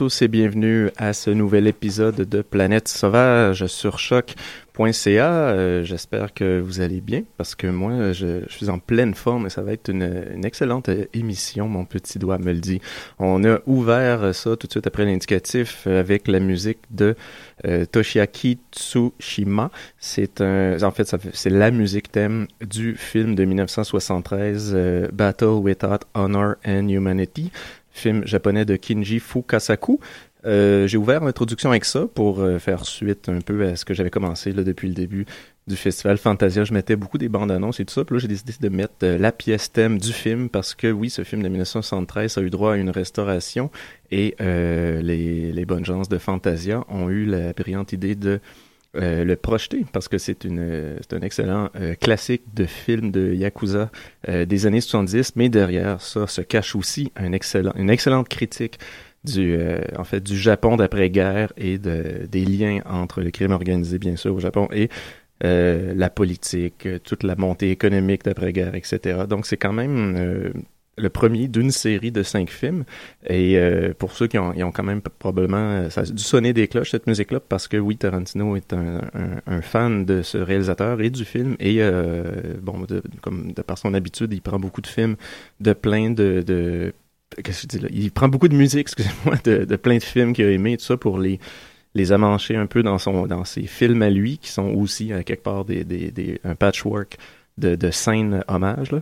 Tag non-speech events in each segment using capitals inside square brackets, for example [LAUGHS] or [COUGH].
Tous et bienvenue à ce nouvel épisode de Planète Sauvage sur choc.ca. Euh, J'espère que vous allez bien parce que moi, je, suis en pleine forme et ça va être une, excellente émission, mon petit doigt me le dit. On a ouvert ça tout de suite après l'indicatif avec la musique de euh, Toshiaki Tsushima. C'est un, en fait, c'est la musique thème du film de 1973, euh, Battle Without Honor and Humanity film japonais de Kinji Fukasaku. Euh, j'ai ouvert l'introduction avec ça pour euh, faire suite un peu à ce que j'avais commencé là, depuis le début du festival Fantasia. Je mettais beaucoup des bandes annonces et tout ça. Puis là, j'ai décidé de mettre euh, la pièce thème du film parce que oui, ce film de 1973 a eu droit à une restauration et les, les bonnes gens de Fantasia ont eu la brillante idée de euh, le projeter parce que c'est une c'est un excellent euh, classique de film de yakuza euh, des années 70 mais derrière ça se cache aussi un excellent une excellente critique du en fait du Japon d'après-guerre et de des liens entre le crime organisé bien sûr au Japon et la politique toute la montée économique d'après-guerre etc donc c'est quand même le premier d'une série de cinq films. Et euh, pour ceux qui ont, ils ont quand même probablement euh, ça a dû sonner des cloches cette musique-là parce que oui, Tarantino est un, un, fan de ce réalisateur et du film. Et euh, bon, de, comme de par son habitude, il prend beaucoup de films de plein de, de qu'est-ce que je dis là? Il prend beaucoup de musique, [LAUGHS] excusez-moi, de, de plein de films qu'il a aimé tout ça pour les les amancher un peu dans son dans ses films à lui qui sont aussi à quelque part des, des, des un patchwork de, de scènes hommages là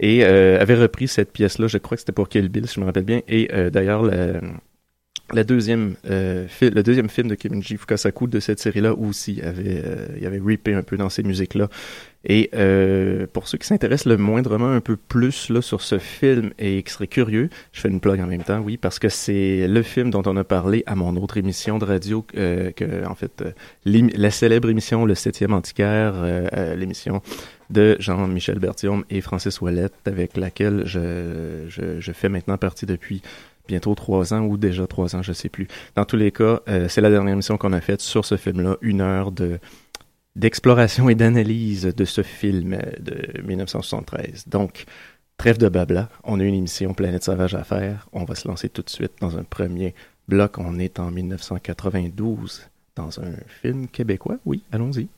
et euh, avait repris cette pièce-là, je crois que c'était pour Kill Bill, si je me rappelle bien. Et euh, d'ailleurs, la, la deuxième, euh, le deuxième film de Kiminji Fukasaku de cette série-là aussi avait, euh, il avait ripé un peu dans ces musiques-là. Et euh, pour ceux qui s'intéressent le moindrement un peu plus là sur ce film et qui seraient curieux, je fais une plug en même temps, oui, parce que c'est le film dont on a parlé à mon autre émission de radio, euh, que en fait la célèbre émission Le Septième Antiquaire, l'émission de Jean-Michel Berthiaume et Francis Ouellette, avec laquelle je, fais maintenant partie depuis bientôt trois ans ou déjà trois ans, je sais plus. Dans tous les cas, euh, c'est la dernière émission qu'on a faite sur ce film-là, une heure de d'exploration et d'analyse de ce film euh, de 1973. Donc, trêve de babla, on a une émission Planète Sauvage à faire. On va se lancer tout de suite dans un premier bloc. On est en 1992 dans un film québécois. Oui, allons-y.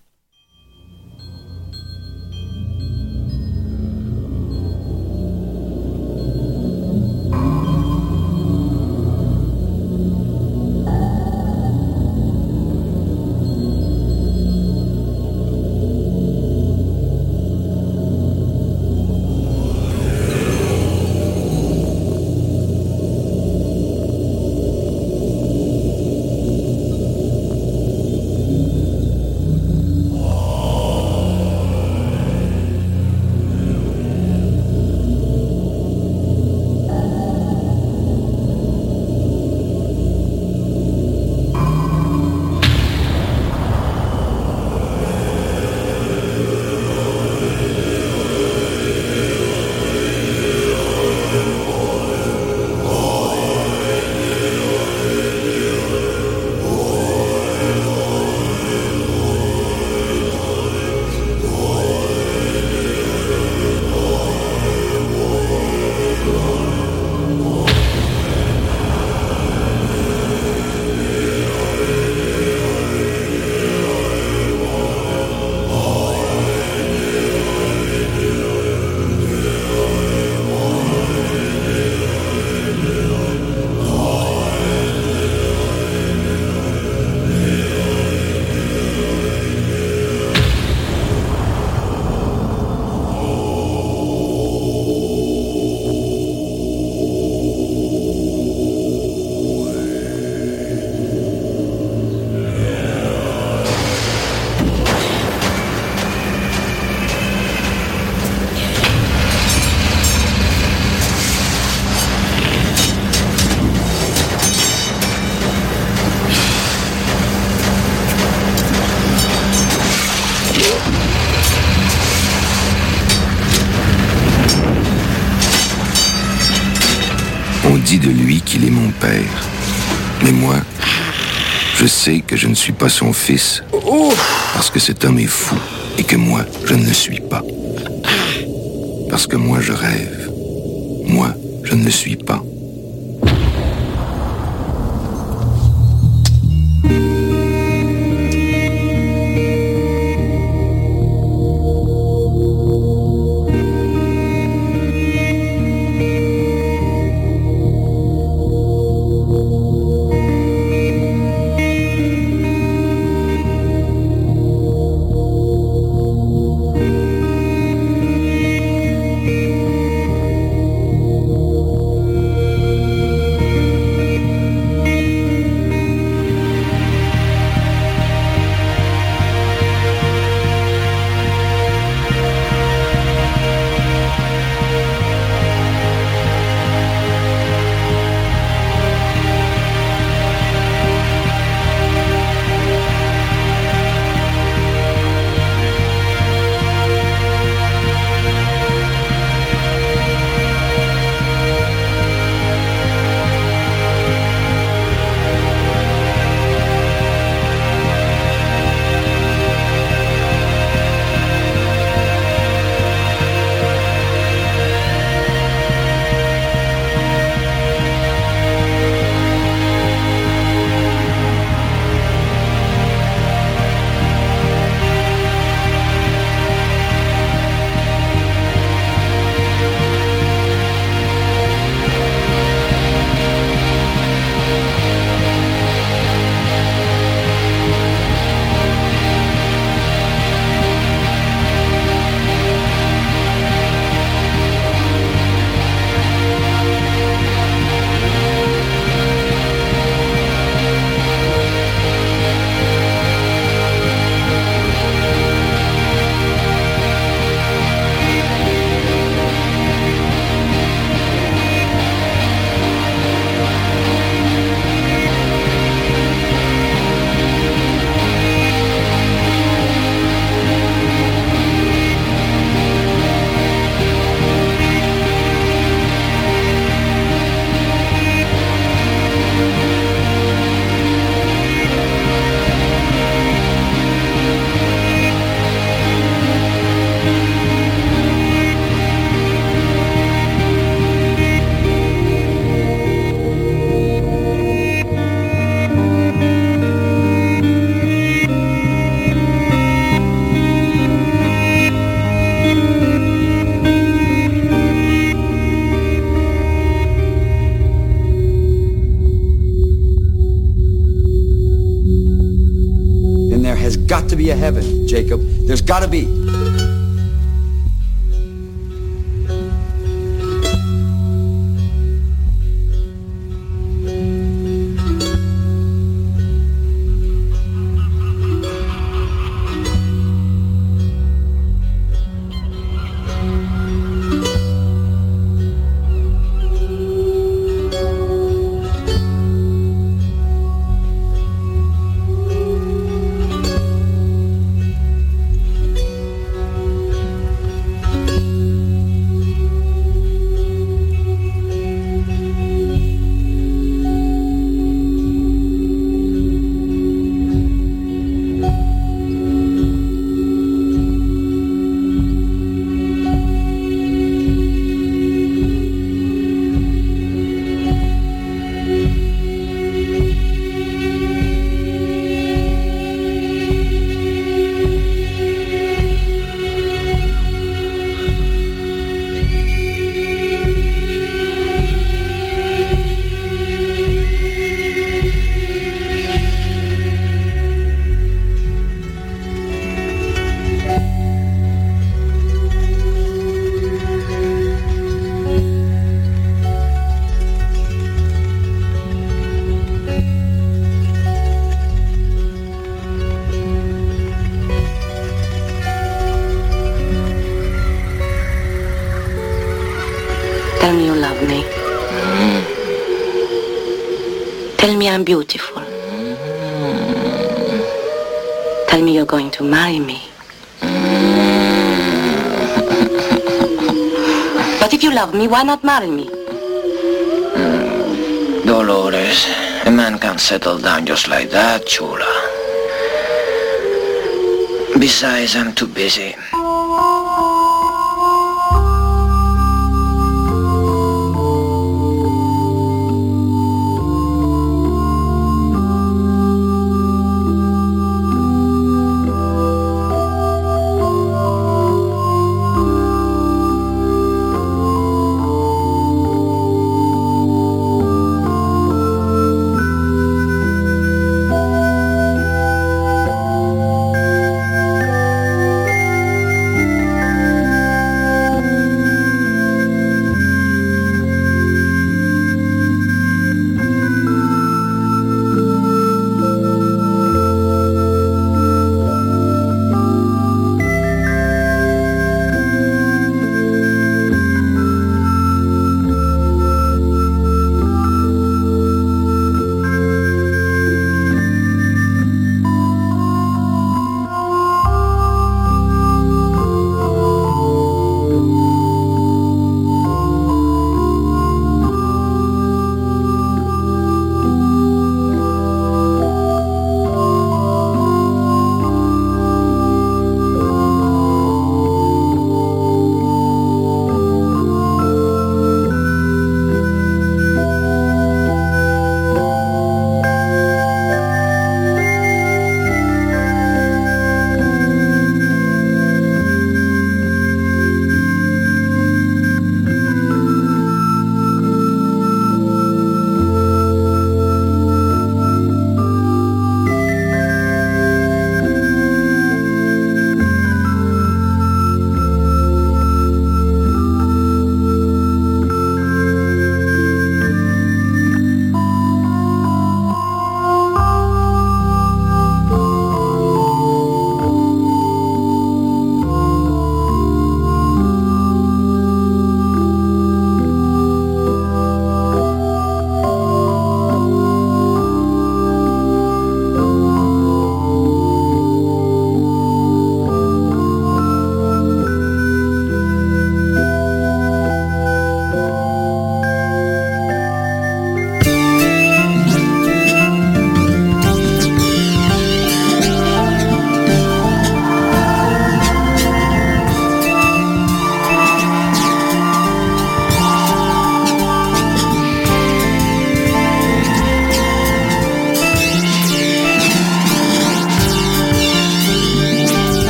De lui qu'il est mon père. Mais moi, je sais que je ne suis pas son fils, parce que cet homme est fou, et que moi, je ne le suis pas. Parce que moi, je rêve. Moi, je ne le suis pas. There's got to be. I'm beautiful. Tell me you're going to marry me. but if you love me, why not marry me? Dolores, a man can't settle down just like that, Chula. Besides, I'm too busy.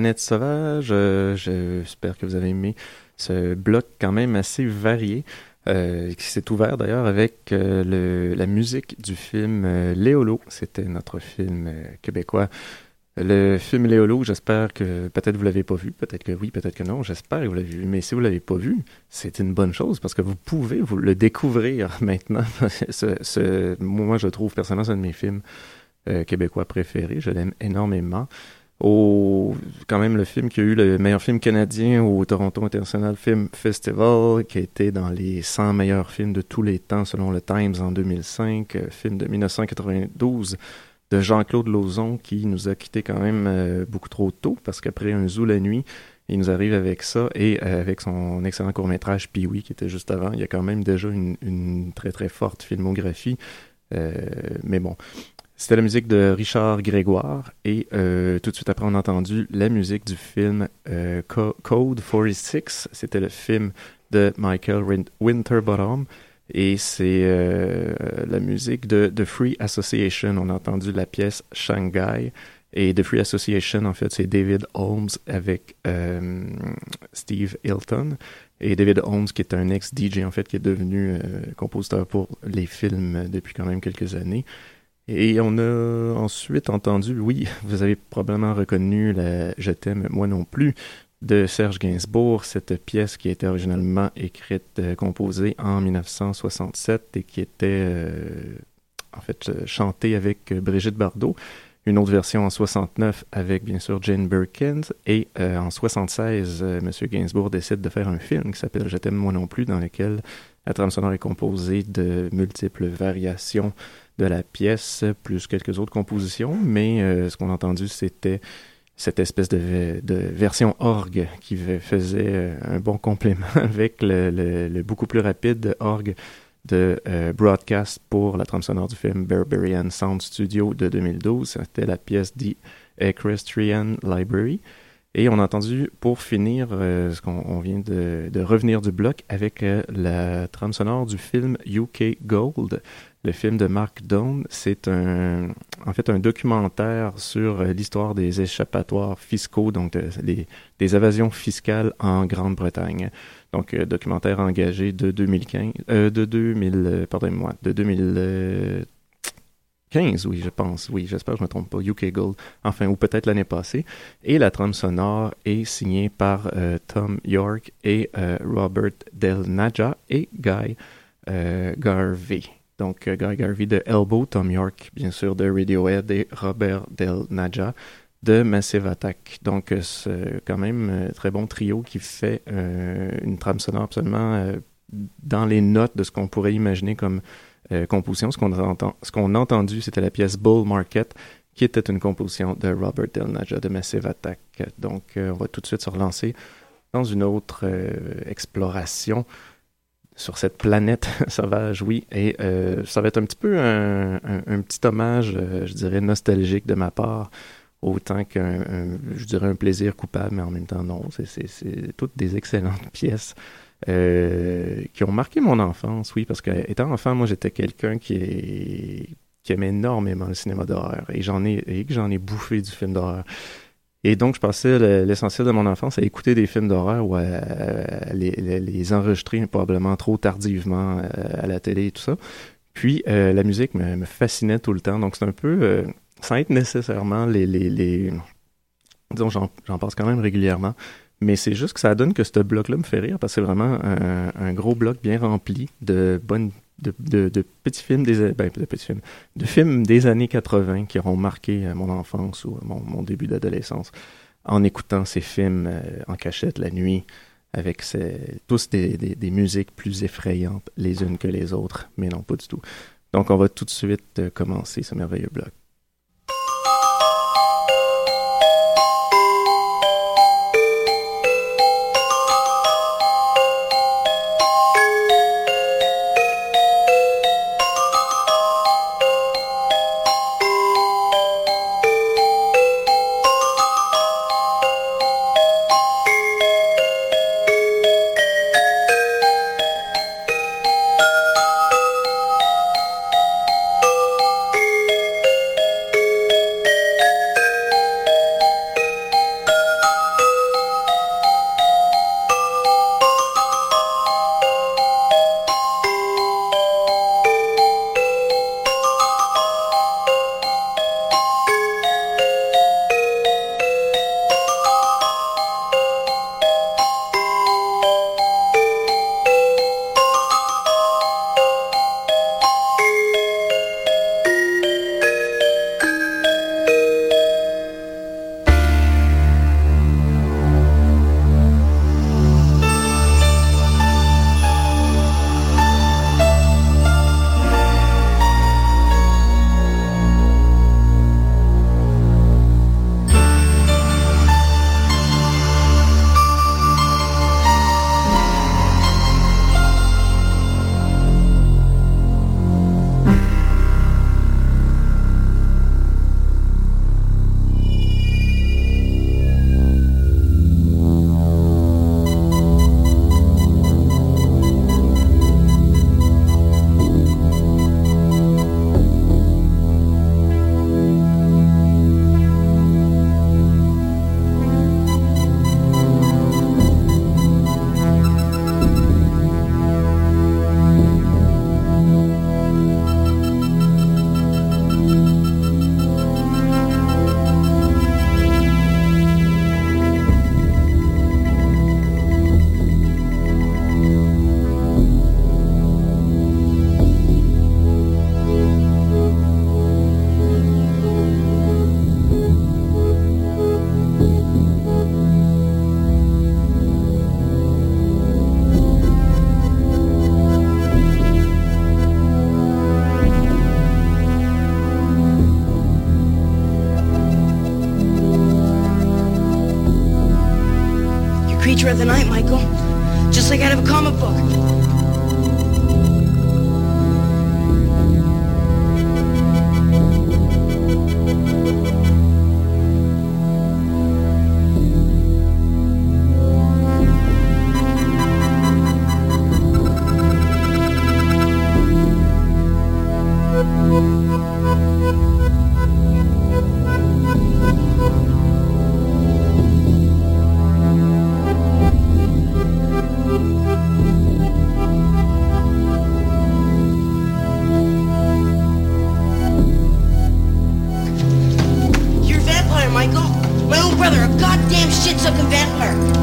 Planète Sauvage. Euh, J'espère que vous avez aimé ce bloc quand même assez varié. Euh, qui s'est ouvert d'ailleurs avec euh, la musique du film euh, Léolo. C'était notre film québécois. Le film Léolo, j'espère que peut-être vous l'avez pas vu, peut-être que oui, peut-être que non, j'espère que vous l'avez vu. Mais si vous l'avez pas vu, c'est une bonne chose parce que vous pouvez vous le découvrir [LAUGHS] maintenant. ce, ce, moi, je trouve personnellement c'est un de mes films québécois préférés. Je l'aime énormément au quand même le film qui a eu le meilleur film canadien au Toronto International Film Festival, qui a été dans les 100 meilleurs films de tous les temps selon le Times en 2005, euh, film de 1992 de Jean-Claude Lauzon qui nous a quitté quand même euh, beaucoup trop tôt parce qu'après un zoo la nuit, il nous arrive avec ça et euh, avec son excellent court-métrage Pee-Wee qui était juste avant, il y a quand même déjà une, une très très forte filmographie. Mais bon, c'était la musique de Richard Grégoire et euh, tout de suite après on a entendu la musique du film euh, Co Code 46. C'était le film de Michael Winterbottom et c'est euh, la musique de The Free Association. On a entendu la pièce Shanghai et The Free Association en fait c'est David Holmes avec euh, Steve Hilton et David Holmes qui est un ex-DJ en fait qui est devenu compositeur pour les films depuis quand même quelques années. Et on a ensuite entendu, oui, [LAUGHS] vous avez probablement reconnu la Je t'aime, moi non plus, de Serge Gainsbourg, cette pièce qui était originalement écrite, euh, composée en 1967 et qui était euh, en fait chantée avec Brigitte Bardot. Une autre version en 69 avec bien sûr Jane Birkins et euh, en 76, euh, Monsieur Gainsbourg décide de faire un film qui s'appelle Je t'aime moi non plus, dans lequel la trame sonore est composée de multiples variations de la pièce, plus quelques autres compositions, mais euh, ce qu'on a entendu, c'était cette espèce de, version orgue qui faisait euh, un bon complément [LAUGHS] avec le, beaucoup plus rapide orgue de euh, broadcast pour la trame sonore du film Barbarian Sound Studio de 2012. C'était la pièce The Equestrian Library. Et on a entendu, pour finir, ce qu'on vient de, revenir du bloc avec la trame sonore du film UK Gold, le film de Mark Down, c'est un, en fait un documentaire sur euh, l'histoire des échappatoires fiscaux, donc de, les, des évasions fiscales en Grande-Bretagne. Donc euh, documentaire engagé de 2015, euh, de 2000, euh, pardonnez-moi, de 2015, oui, je pense, oui, j'espère que je me trompe pas, UK Gold, enfin, ou peut-être l'année passée. Et la trame sonore est signée par euh, Tom York et Robert Del Naja et Guy Garvey. Donc, euh, Guy Garvey de Elbow, Tom York, bien sûr, de Radiohead et Robert Del Naja de Massive Attack. Donc, euh, c'est quand même un très bon trio qui fait euh, une trame sonore absolument euh, dans les notes de ce qu'on pourrait imaginer comme euh, composition. Ce qu'on a, ce qu'on a entendu, c'était la pièce Bull Market, qui était une composition de Robert Del Naja de Massive Attack. Donc, on va tout de suite se relancer dans une autre exploration sur cette planète [LAUGHS] sauvage, oui. Et euh, ça va être un petit peu un, un, petit hommage, euh, je dirais, nostalgique de ma part, autant qu'un, je dirais, un plaisir coupable, mais en même temps, non. C'est toutes des excellentes [LAUGHS] pièces euh, qui ont marqué mon enfance, oui, parce que étant enfant, moi, j'étais quelqu'un qui est qui aimait énormément le cinéma d'horreur et j'en ai et que j'en ai bouffé du film d'horreur. Et donc, je passais l'essentiel de mon enfance à écouter des films d'horreur ou à, les, enregistrer probablement trop tardivement euh, à la télé et tout ça. Puis, euh, la musique me, me, fascinait tout le temps. Donc, c'est un peu, euh, sans être nécessairement les... les, les disons, j'en passe quand même régulièrement. Mais c'est juste que ça donne que ce bloc-là me fait rire parce que c'est vraiment un, un, gros bloc bien rempli de bonnes de, de, de, petits films des ben, de petits films de films des années 80 qui auront marqué euh, mon enfance ou mon, mon début d'adolescence en écoutant ces films euh, en cachette la nuit avec tous des, des, des, musiques plus effrayantes les unes que les autres mais non pas du tout. Donc on va tout de suite euh, commencer ce merveilleux bloc shit's a Ventler.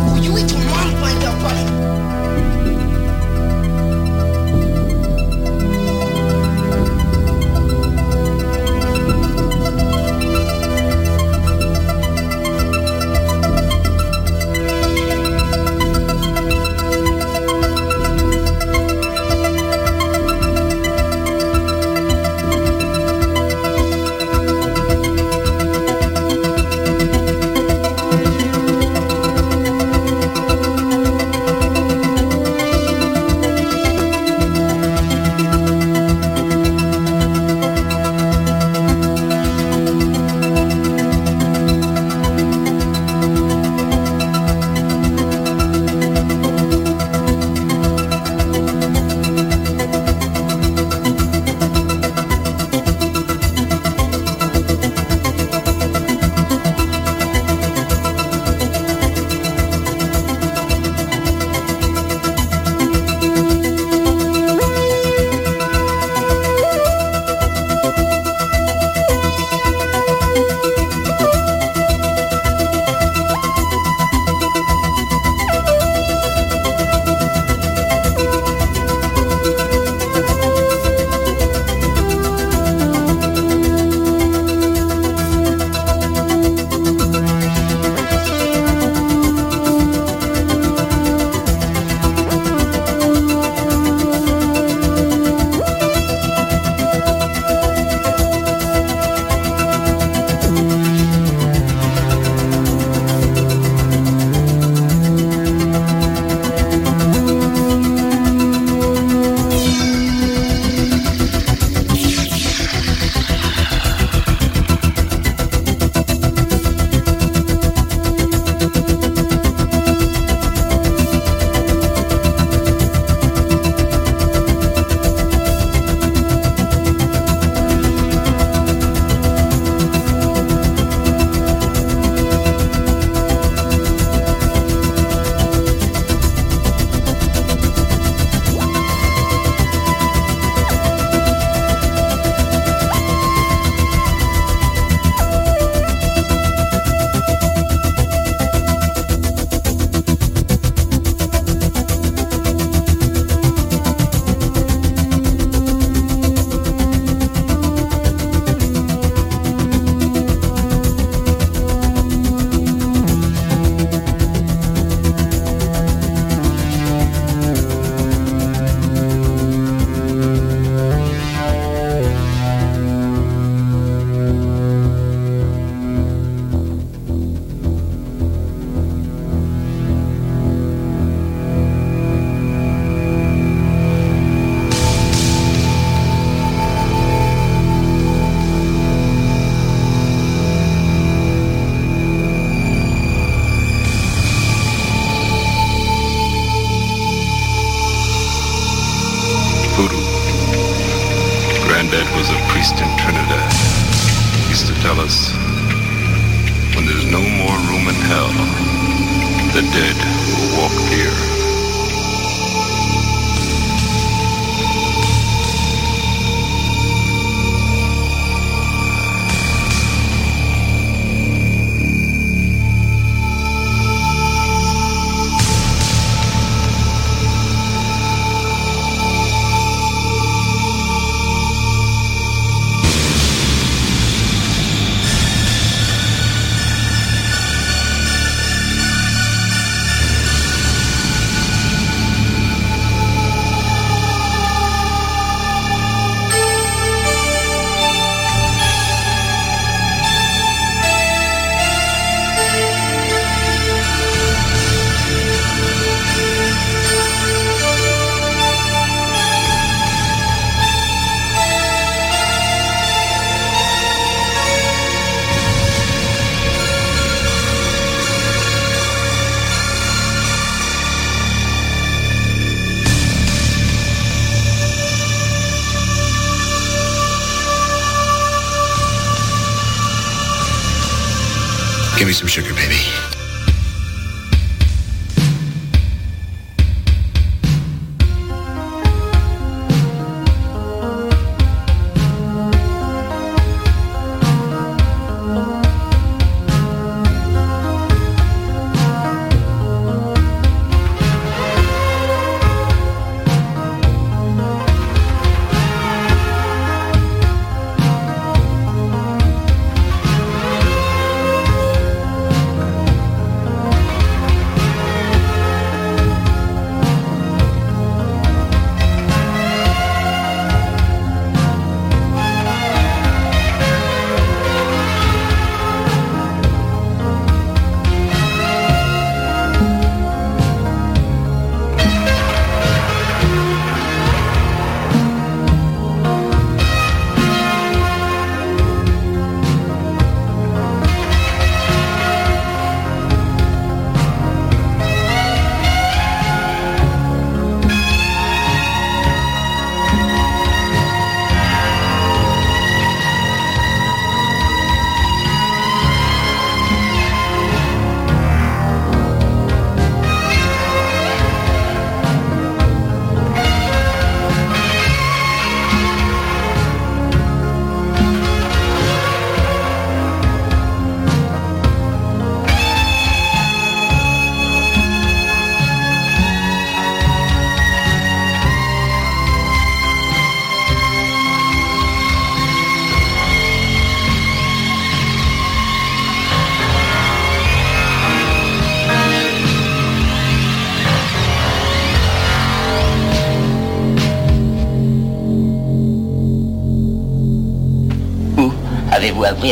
Give me some sugar, baby.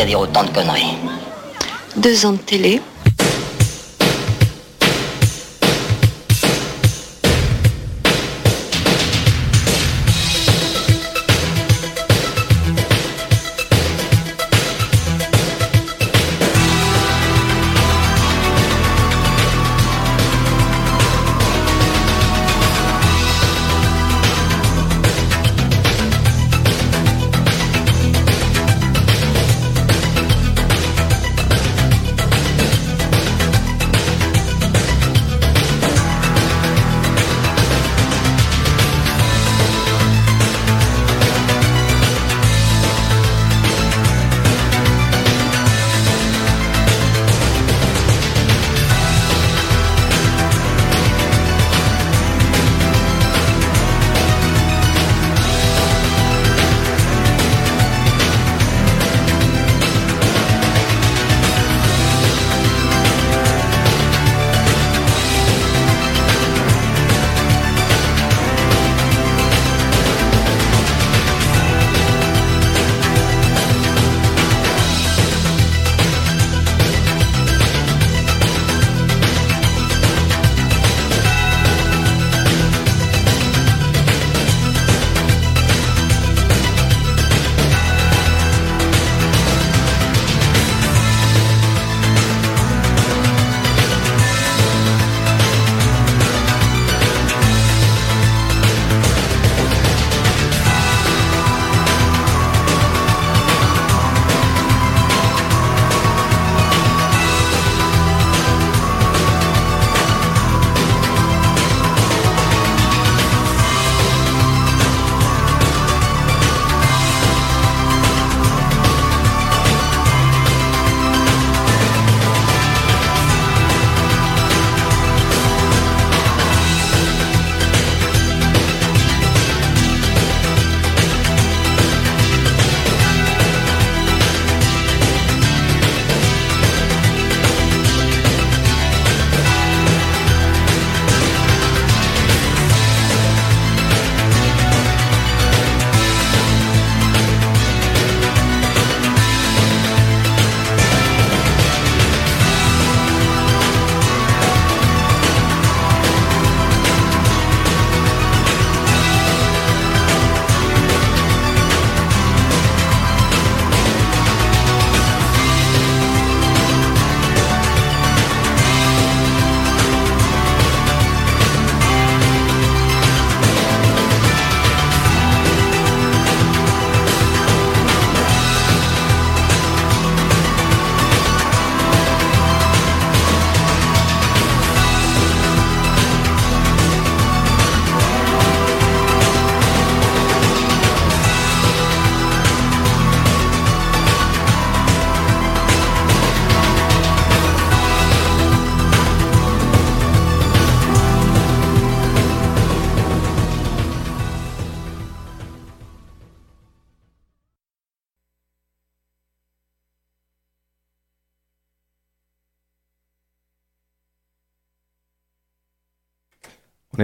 À dire autant de conneries Deux ans de télé.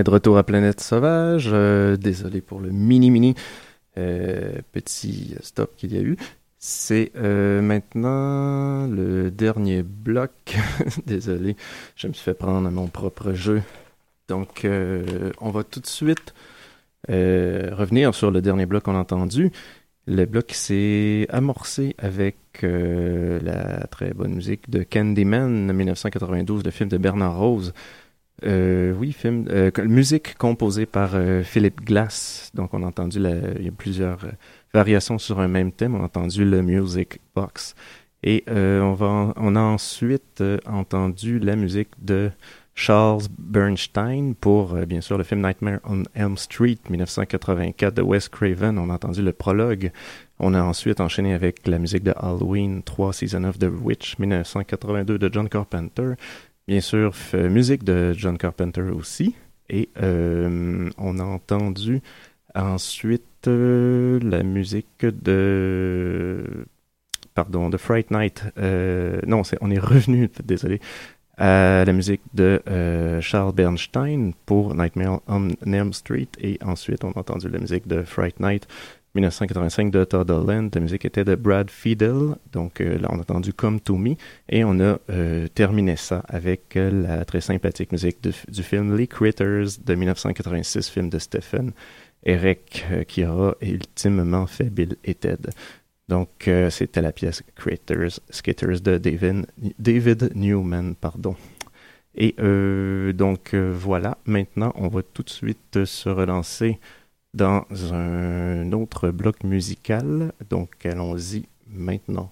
De retour à Planète Sauvage. Euh, désolé pour le mini-mini euh, petit stop qu'il y a eu. C'est euh, maintenant le dernier bloc. [LAUGHS] désolé, je me suis fait prendre à mon propre jeu. Donc, on va tout de suite revenir sur le dernier bloc qu'on a entendu. Le bloc s'est amorcé avec la très bonne musique de Candyman 1992, le film de Bernard Rose. Euh, oui, film, euh, musique composée par euh, Philippe Glass. Donc, on a entendu, la, il y a plusieurs euh, variations sur un même thème. On a entendu le Music Box. Et euh, on, va, on a ensuite entendu la musique de Charles Bernstein pour, bien sûr, le film Nightmare on Elm Street 1984 de Wes Craven. On a entendu le prologue. On a ensuite enchaîné avec la musique de Halloween 3 Season of the Witch 1982 de John Carpenter. Bien sûr, musique de John Carpenter aussi. Et euh, on a entendu ensuite euh, la musique de... Pardon, de Fright Night. Euh, non, on est revenu, [LAUGHS] désolé, à la musique de Charles Bernstein pour Nightmare on Elm Street. Et ensuite, on a entendu la musique de Fright Night 1985 de Todd Holland. La musique était de Brad Fiedel. Donc euh, là, on a entendu Come to Me. Et on a euh, terminé ça avec euh, la très sympathique musique du film Les Critters de 1986, film de Stephen Eric, qui aura ultimement fait Bill et Ted. Donc c'était la pièce Critters, Skitters de David, David Newman. pardon. Et donc voilà, maintenant on va tout de suite se relancer dans un autre bloc musical. Donc allons-y maintenant.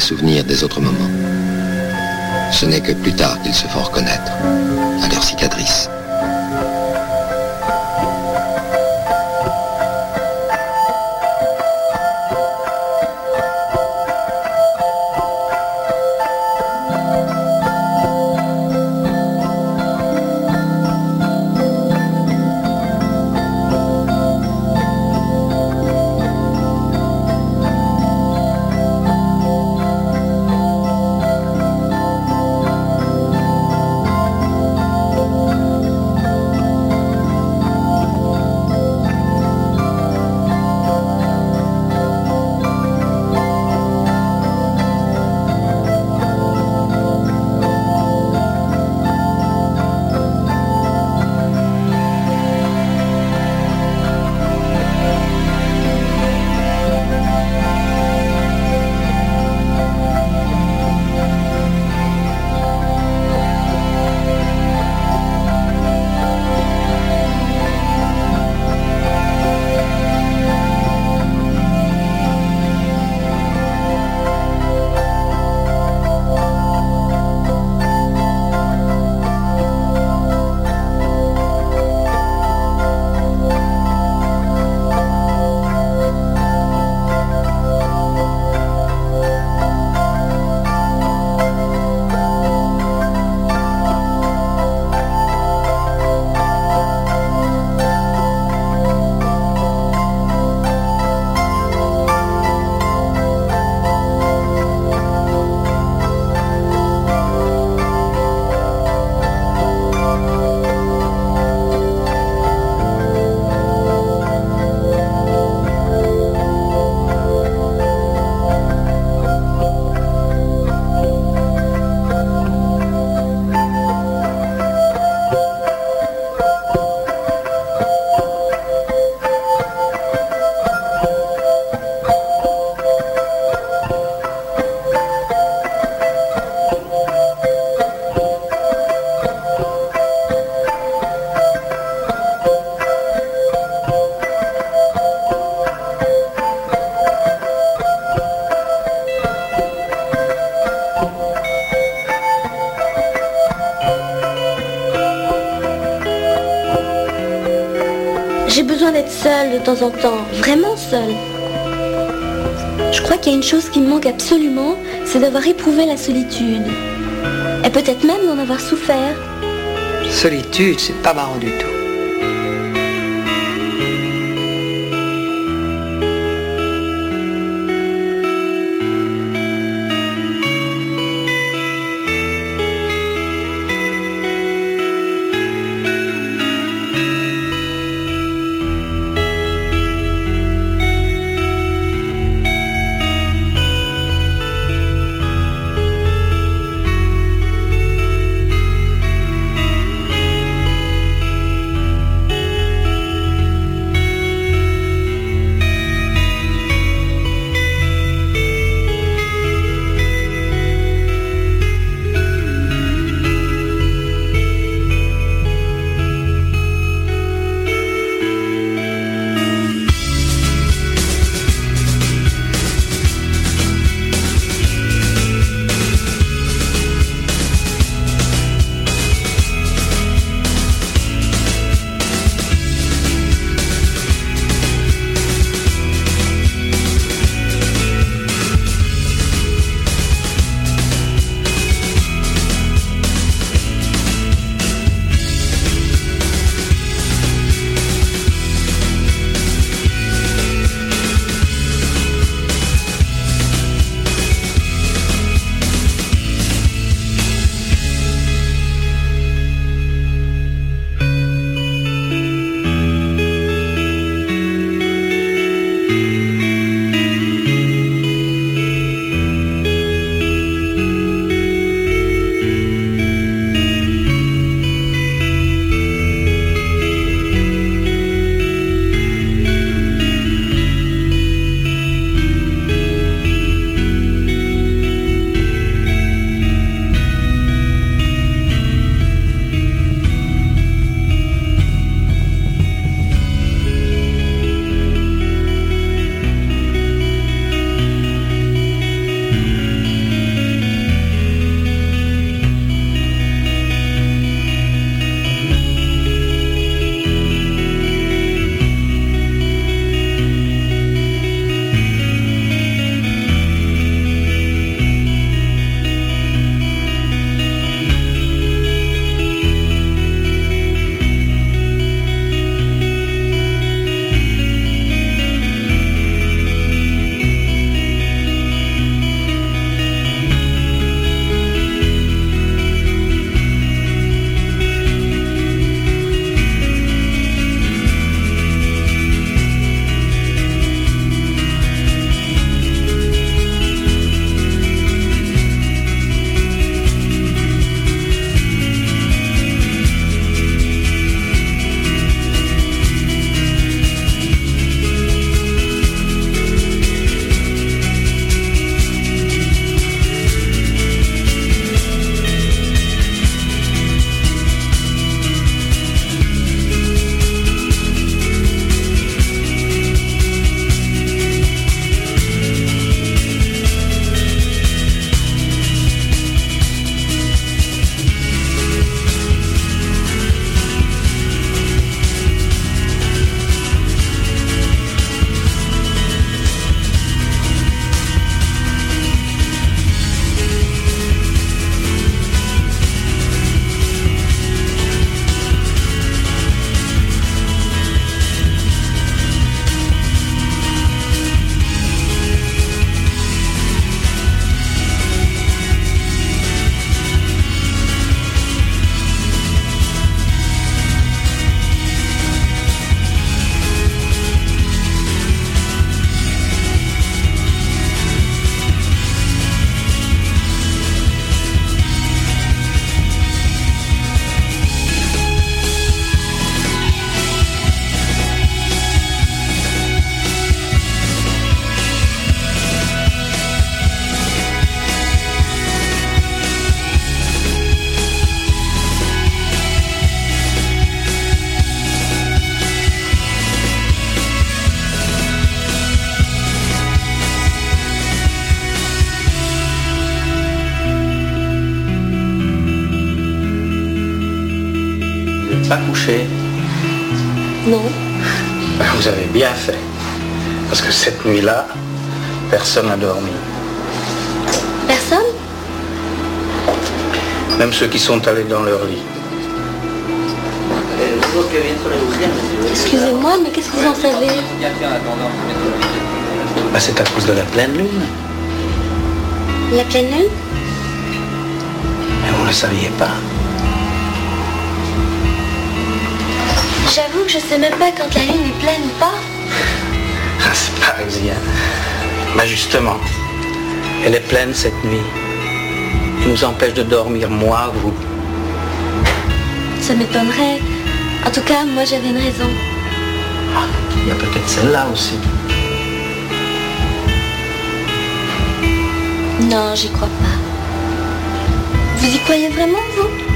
Souvenirs des autres moments. Ce n'est que plus tard qu'ils se font reconnaître, à leur cicatrice. Temps en temps, vraiment seule. Je crois qu'il y a une chose qui me manque absolument, c'est d'avoir éprouvé la solitude. Et peut-être même d'en avoir souffert. Solitude, c'est pas marrant du tout. Non. Ben, vous avez bien fait. Parce que cette nuit-là, personne n'a dormi. Personne? Même ceux qui sont allés dans leur lit. Excusez-moi, mais qu'est-ce que vous en savez? Ben, c'est à cause de la pleine lune. La pleine lune? Mais vous ne le saviez pas. J'avoue que je sais même pas quand la lune est pleine ou pas. Ah, c'est parisien. Ben justement, elle est pleine cette nuit. Elle nous empêche de dormir, moi, vous. Ça m'étonnerait. En tout cas, moi j'avais une raison. Ah, il y a peut-être celle-là aussi. Non, j'y crois pas. Vous y croyez vraiment, vous?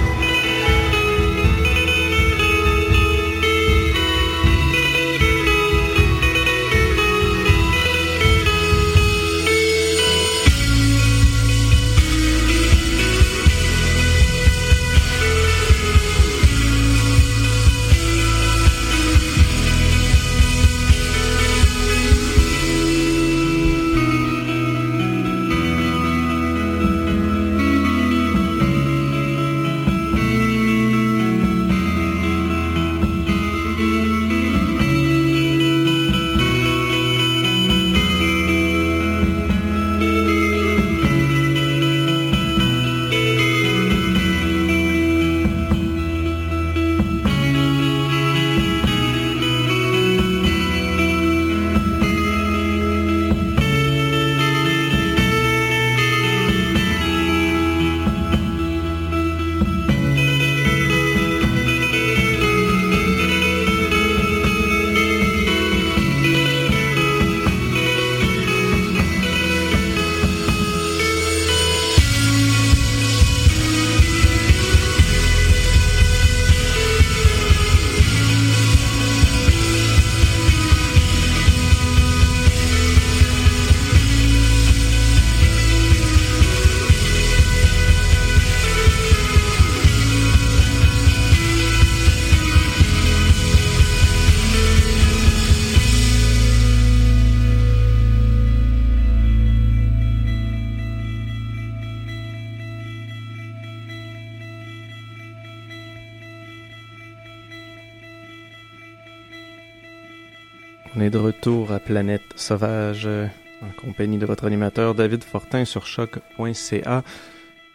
On est de retour à Planète Sauvage en compagnie de votre animateur David Fortin sur choc.ca.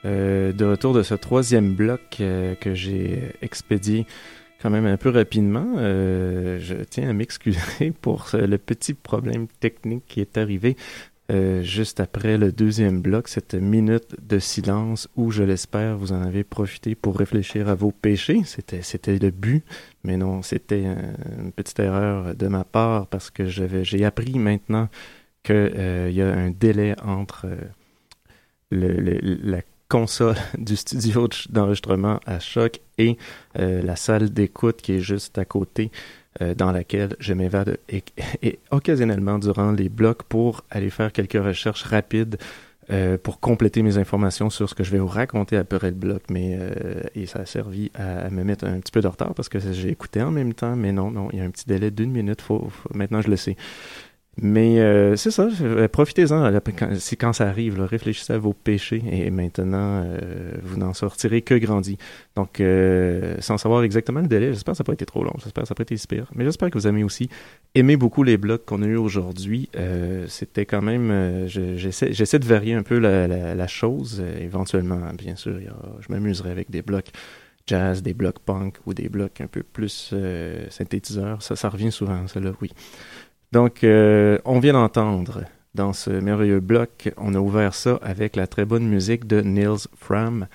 Euh, de retour de ce troisième bloc euh, que j'ai expédié quand même un peu rapidement. Euh, je tiens à m'excuser [LAUGHS] pour le petit problème technique qui est arrivé juste après le deuxième bloc, cette minute de silence où, je l'espère, vous en avez profité pour réfléchir à vos péchés. C'était le but, mais non, c'était une petite erreur de ma part parce que j'ai appris maintenant qu'il euh, y a un délai entre euh, la console [LAUGHS] du studio d'enregistrement à choc et euh, la salle d'écoute qui est juste à côté dans laquelle je m'évade et, occasionnellement durant les blocs pour aller faire quelques recherches rapides euh, pour compléter mes informations sur ce que je vais vous raconter après le bloc, mais euh, et ça a servi à, me mettre un petit peu de retard parce que j'ai écouté en même temps, mais non, non, il y a un petit délai d'une minute, faut, faut, maintenant je le sais. Mais euh, c'est ça, profitez-en c'est quand ça arrive, là, réfléchissez à vos péchés et maintenant euh, vous n'en sortirez que grandi. Donc euh, sans savoir exactement le délai, j'espère que ça n'a pas été trop long, j'espère que ça n'a pas été si pire, mais j'espère que vous avez aussi. Aimé beaucoup les blocs qu'on a eu aujourd'hui. Euh, C'était quand même, j'essaie j'essaie de varier un peu la, la, la chose, éventuellement bien sûr, a, je m'amuserai avec des blocs jazz, des blocs punk ou des blocs un peu plus synthétiseurs, ça, ça revient souvent, ça là, oui. Donc, euh, on vient d'entendre dans ce merveilleux bloc, on a ouvert ça avec la très bonne musique de Nils Fram.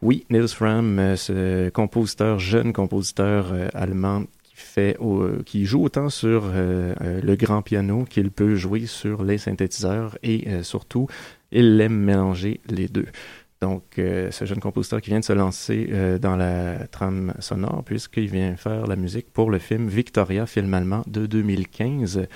Oui, Nils Fram, euh, ce compositeur, jeune compositeur euh, allemand qui fait, qui joue autant sur le grand piano qu'il peut jouer sur les synthétiseurs et surtout, il aime mélanger les deux. Donc, euh, ce jeune compositeur qui vient de se lancer euh, dans la trame sonore, puisqu'il vient faire la musique pour le film Victoria, film allemand de 2015,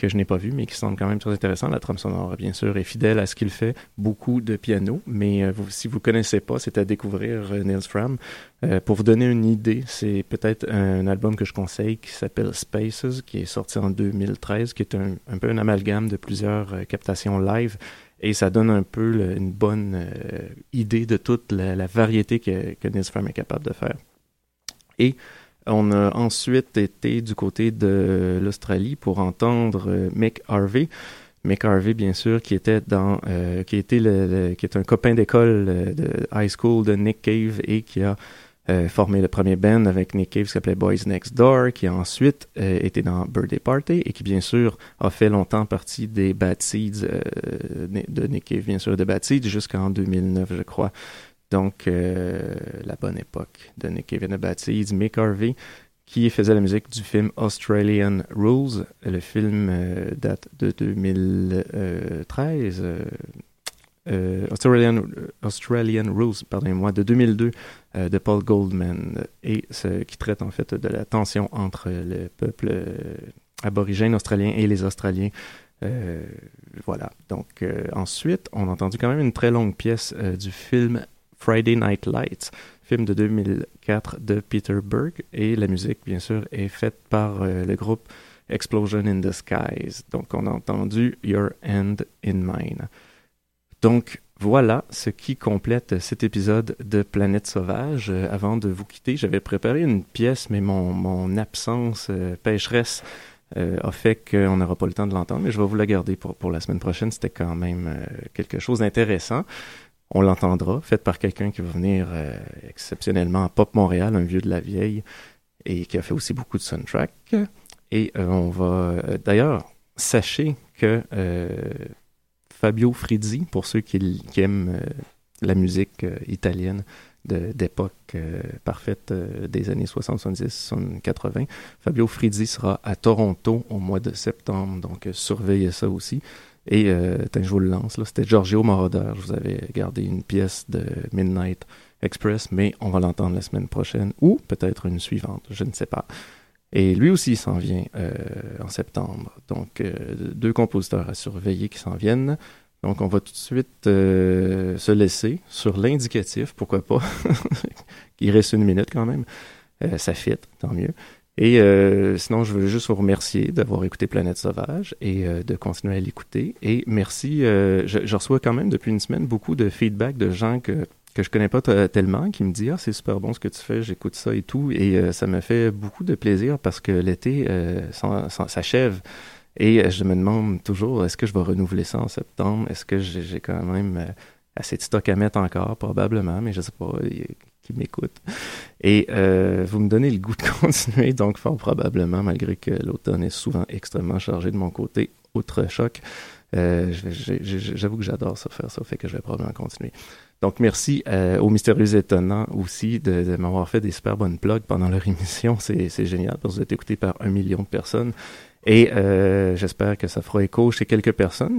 que je n'ai pas vu, mais qui semble quand même très intéressant. La trame sonore, bien sûr, est fidèle à ce qu'il fait, beaucoup de piano, mais euh, vous, si vous connaissez pas, c'est à découvrir euh, Nils Fram. Euh, pour vous donner une idée, c'est peut-être un, album que je conseille qui s'appelle Spaces, qui est sorti en 2013, qui est un, un peu un amalgame de plusieurs euh, captations live, et ça donne un peu une bonne euh, idée de toute la, variété que, que est capable de faire. Et on a ensuite été du côté de l'Australie pour entendre euh, Mick Harvey. Mick Harvey, bien sûr, qui était dans, euh, qui était le, le- qui est un copain d'école euh, de high school de Nick Cave et qui a euh, formé le premier band avec Nick Cave qui s'appelait Boys Next Door, qui a ensuite euh, été dans Birthday Party et qui, bien sûr, a fait longtemps partie des Bad Seeds euh, de Nick Cave, bien sûr, de Bad Seeds jusqu'en 2009, je crois. Donc, euh, la bonne époque de Nick Cave and the Bad Seeds. Mick Harvey, qui faisait la musique du film Australian Rules. Le film date de 2013. euh, euh, Australian, Australian Rules, pardonnez-moi, de 2002 euh, de Paul Goldman, et ce, qui traite en fait de la tension entre le peuple euh, aborigène australien et les Australiens. Euh, voilà. Donc euh, ensuite, on a entendu quand même une très longue pièce euh, du film Friday Night Lights, film de 2004 de Peter Berg, et la musique, bien sûr, est faite par euh, le groupe Explosion in the Skies. Donc on a entendu Your Hand in Mine. Donc voilà ce qui complète cet épisode de Planète Sauvage. Euh, avant de vous quitter, j'avais préparé une pièce, mais mon, absence euh, pécheresse euh, a fait qu'on n'aura pas le temps de l'entendre, mais je vais vous la garder pour, la semaine prochaine. C'était quand même euh, quelque chose d'intéressant. On l'entendra, fait par quelqu'un qui va venir exceptionnellement à Pop Montréal, un vieux de la vieille, et qui a fait aussi beaucoup de soundtrack. Et on va... D'ailleurs, sachez que Fabio Frizzi, pour ceux qui, aiment euh, la musique euh, italienne d'époque euh, parfaite des années 60, 70, 80, Fabio Frizzi sera à Toronto au mois de septembre, donc euh, surveillez ça aussi. Et je vous le lance, c'était Giorgio Moroder, je vous avais gardé une pièce de Midnight Express, mais on va l'entendre la semaine prochaine, ou peut-être une suivante, je ne sais pas. Et lui aussi s'en vient euh, en septembre. Donc, euh, deux compositeurs à surveiller qui s'en viennent. Donc, on va tout de suite euh, se laisser sur l'indicatif, pourquoi pas. [LAUGHS] Il reste une minute quand même. Euh, ça fit, tant mieux. Et euh, sinon, je veux juste vous remercier d'avoir écouté Planète Sauvage et euh, de continuer à l'écouter. Et merci, je, je reçois quand même depuis une semaine beaucoup de feedback de gens que que je connais pas tellement, qui me dit ah c'est super bon ce que tu fais, j'écoute ça et tout, et euh, ça me fait beaucoup de plaisir parce que l'été euh, s'achève et euh, je me demande toujours est-ce que je vais renouveler ça en septembre, est-ce que j'ai quand même euh, assez de stock à mettre encore? Probablement, mais je sais pas qui m'écoute. Et euh, vous me donnez le goût de [LAUGHS] continuer, donc fort probablement, malgré que l'automne est souvent extrêmement chargé de mon côté, outre choc. Euh, J'avoue que j'adore ça, faire ça, fait que je vais probablement continuer. Donc, merci euh, aux Mystérieux Étonnants aussi de, m'avoir fait des super bonnes plugs pendant leur émission. C'est c'est génial parce que vous êtes écouté par un million de personnes. Et euh, j'espère que ça fera écho chez quelques personnes.